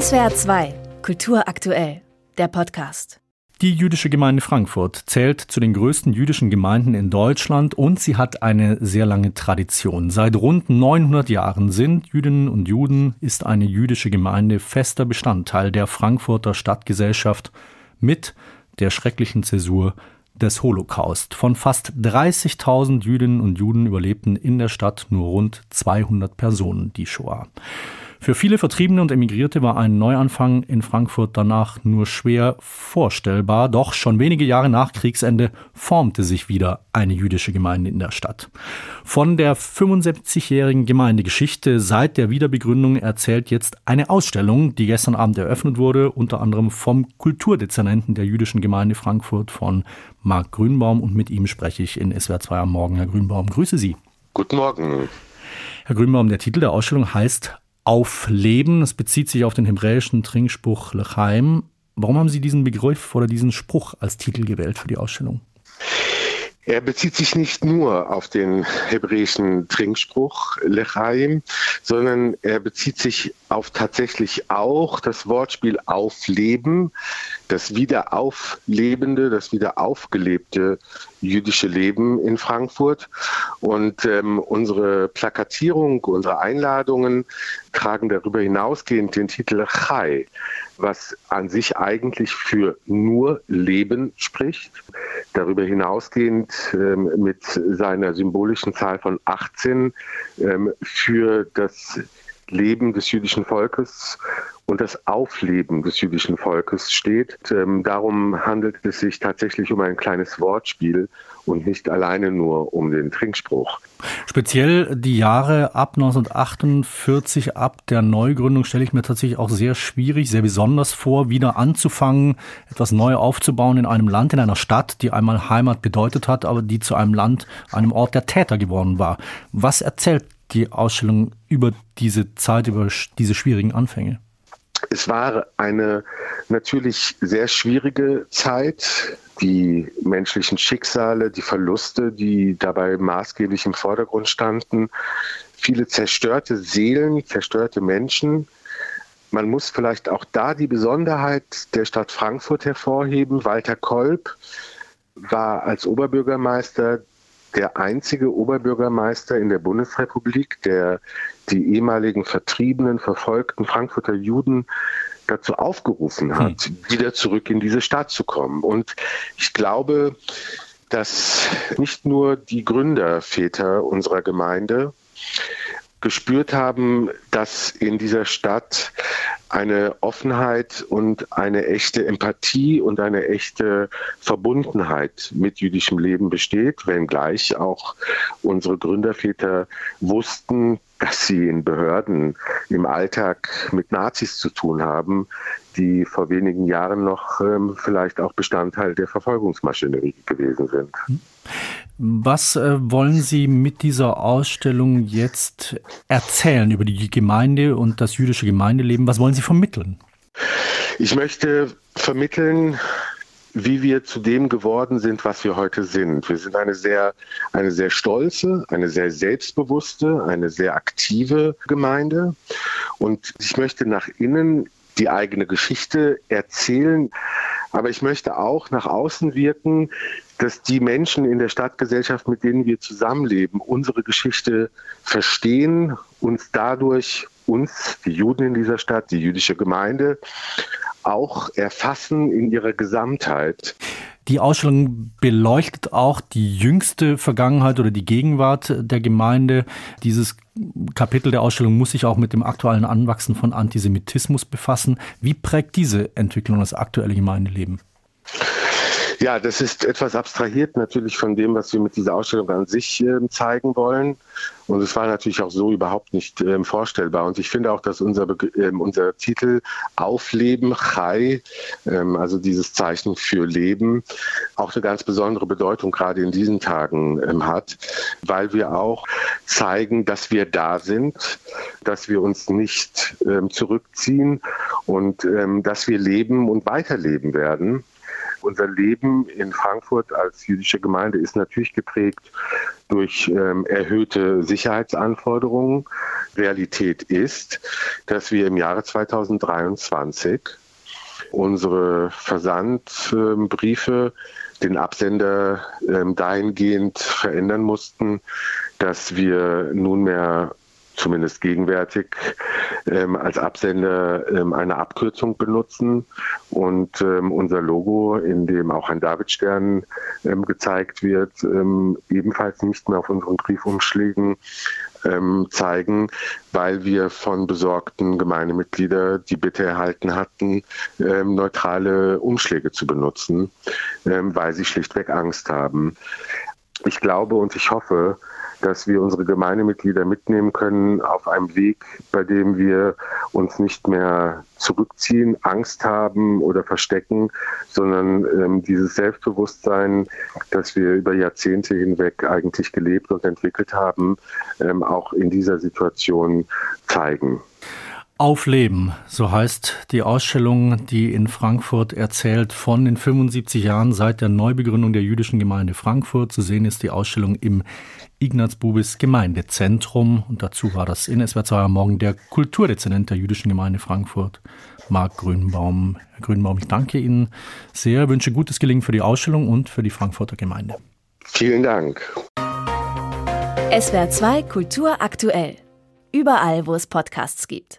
SWR 2, Kultur aktuell, der Podcast. Die jüdische Gemeinde Frankfurt zählt zu den größten jüdischen Gemeinden in Deutschland und sie hat eine sehr lange Tradition. Seit rund 900 Jahren sind Jüdinnen und Juden, ist eine jüdische Gemeinde fester Bestandteil der Frankfurter Stadtgesellschaft mit der schrecklichen Zäsur des Holocaust. Von fast 30.000 Jüdinnen und Juden überlebten in der Stadt nur rund 200 Personen die Shoah. Für viele Vertriebene und Emigrierte war ein Neuanfang in Frankfurt danach nur schwer vorstellbar, doch schon wenige Jahre nach Kriegsende formte sich wieder eine jüdische Gemeinde in der Stadt. Von der 75-jährigen Gemeindegeschichte seit der Wiederbegründung erzählt jetzt eine Ausstellung, die gestern Abend eröffnet wurde, unter anderem vom Kulturdezernenten der jüdischen Gemeinde Frankfurt von Marc Grünbaum und mit ihm spreche ich in SWR 2 am Morgen. Herr Grünbaum, grüße Sie. Guten Morgen. Herr Grünbaum, der Titel der Ausstellung heißt Aufleben. Es bezieht sich auf den hebräischen Trinkspruch Lechaim. Warum haben Sie diesen Begriff oder diesen Spruch als Titel gewählt für die Ausstellung? Er bezieht sich nicht nur auf den hebräischen Trinkspruch Lechaim, sondern er bezieht sich auf tatsächlich auch das Wortspiel Aufleben, das wiederauflebende, das wiederaufgelebte jüdische Leben in Frankfurt. Und ähm, unsere Plakatierung, unsere Einladungen tragen darüber hinausgehend den Titel Chai, was an sich eigentlich für nur Leben spricht. Darüber hinausgehend ähm, mit seiner symbolischen Zahl von 18 ähm, für das Leben des jüdischen Volkes und das Aufleben des jüdischen Volkes steht. Ähm, darum handelt es sich tatsächlich um ein kleines Wortspiel und nicht alleine nur um den Trinkspruch. Speziell die Jahre ab 1948, ab der Neugründung, stelle ich mir tatsächlich auch sehr schwierig, sehr besonders vor, wieder anzufangen, etwas neu aufzubauen in einem Land, in einer Stadt, die einmal Heimat bedeutet hat, aber die zu einem Land, einem Ort der Täter geworden war. Was erzählt die Ausstellung über diese Zeit, über diese schwierigen Anfänge? Es war eine natürlich sehr schwierige Zeit. Die menschlichen Schicksale, die Verluste, die dabei maßgeblich im Vordergrund standen, viele zerstörte Seelen, zerstörte Menschen. Man muss vielleicht auch da die Besonderheit der Stadt Frankfurt hervorheben. Walter Kolb war als Oberbürgermeister der einzige Oberbürgermeister in der Bundesrepublik, der die ehemaligen vertriebenen, verfolgten Frankfurter Juden dazu aufgerufen hat, hm. wieder zurück in diese Stadt zu kommen. Und ich glaube, dass nicht nur die Gründerväter unserer Gemeinde gespürt haben, dass in dieser Stadt eine Offenheit und eine echte Empathie und eine echte Verbundenheit mit jüdischem Leben besteht, wenngleich auch unsere Gründerväter wussten, dass sie in Behörden im Alltag mit Nazis zu tun haben, die vor wenigen Jahren noch ähm, vielleicht auch Bestandteil der Verfolgungsmaschinerie gewesen sind. Was äh, wollen Sie mit dieser Ausstellung jetzt erzählen über die Gemeinde und das jüdische Gemeindeleben? Was wollen Sie vermitteln? Ich möchte vermitteln, wie wir zu dem geworden sind, was wir heute sind. Wir sind eine sehr, eine sehr stolze, eine sehr selbstbewusste, eine sehr aktive Gemeinde. Und ich möchte nach innen die eigene Geschichte erzählen. Aber ich möchte auch nach außen wirken, dass die Menschen in der Stadtgesellschaft, mit denen wir zusammenleben, unsere Geschichte verstehen, uns dadurch, uns, die Juden in dieser Stadt, die jüdische Gemeinde, auch erfassen in ihrer Gesamtheit. Die Ausstellung beleuchtet auch die jüngste Vergangenheit oder die Gegenwart der Gemeinde. Dieses Kapitel der Ausstellung muss sich auch mit dem aktuellen Anwachsen von Antisemitismus befassen. Wie prägt diese Entwicklung das aktuelle Gemeindeleben? Ja, das ist etwas abstrahiert natürlich von dem, was wir mit dieser Ausstellung an sich äh, zeigen wollen. Und es war natürlich auch so überhaupt nicht äh, vorstellbar. Und ich finde auch, dass unser, äh, unser Titel Aufleben, Chai, ähm, also dieses Zeichen für Leben, auch eine ganz besondere Bedeutung gerade in diesen Tagen ähm, hat, weil wir auch zeigen, dass wir da sind, dass wir uns nicht ähm, zurückziehen und dass wir leben und weiterleben werden unser Leben in Frankfurt als jüdische Gemeinde ist natürlich geprägt durch ähm, erhöhte Sicherheitsanforderungen, Realität ist, dass wir im Jahre 2023 unsere Versandbriefe den Absender ähm, dahingehend verändern mussten, dass wir nunmehr zumindest gegenwärtig ähm, als Absender ähm, eine Abkürzung benutzen und ähm, unser Logo, in dem auch ein Davidstern ähm, gezeigt wird, ähm, ebenfalls nicht mehr auf unseren Briefumschlägen ähm, zeigen, weil wir von besorgten Gemeindemitgliedern die Bitte erhalten hatten, ähm, neutrale Umschläge zu benutzen, ähm, weil sie schlichtweg Angst haben. Ich glaube und ich hoffe, dass wir unsere Gemeindemitglieder mitnehmen können auf einem Weg, bei dem wir uns nicht mehr zurückziehen, Angst haben oder verstecken, sondern ähm, dieses Selbstbewusstsein, das wir über Jahrzehnte hinweg eigentlich gelebt und entwickelt haben, ähm, auch in dieser Situation zeigen. Aufleben, so heißt die Ausstellung, die in Frankfurt erzählt von den 75 Jahren seit der Neubegründung der jüdischen Gemeinde Frankfurt. Zu sehen ist die Ausstellung im Ignaz Bubis Gemeindezentrum und dazu war das in SWR 2 Morgen der Kulturdezernent der jüdischen Gemeinde Frankfurt, Marc Grünbaum. Herr Grünbaum, ich danke Ihnen sehr, wünsche gutes Gelingen für die Ausstellung und für die Frankfurter Gemeinde. Vielen Dank. SWR 2 Kultur aktuell. Überall, wo es Podcasts gibt.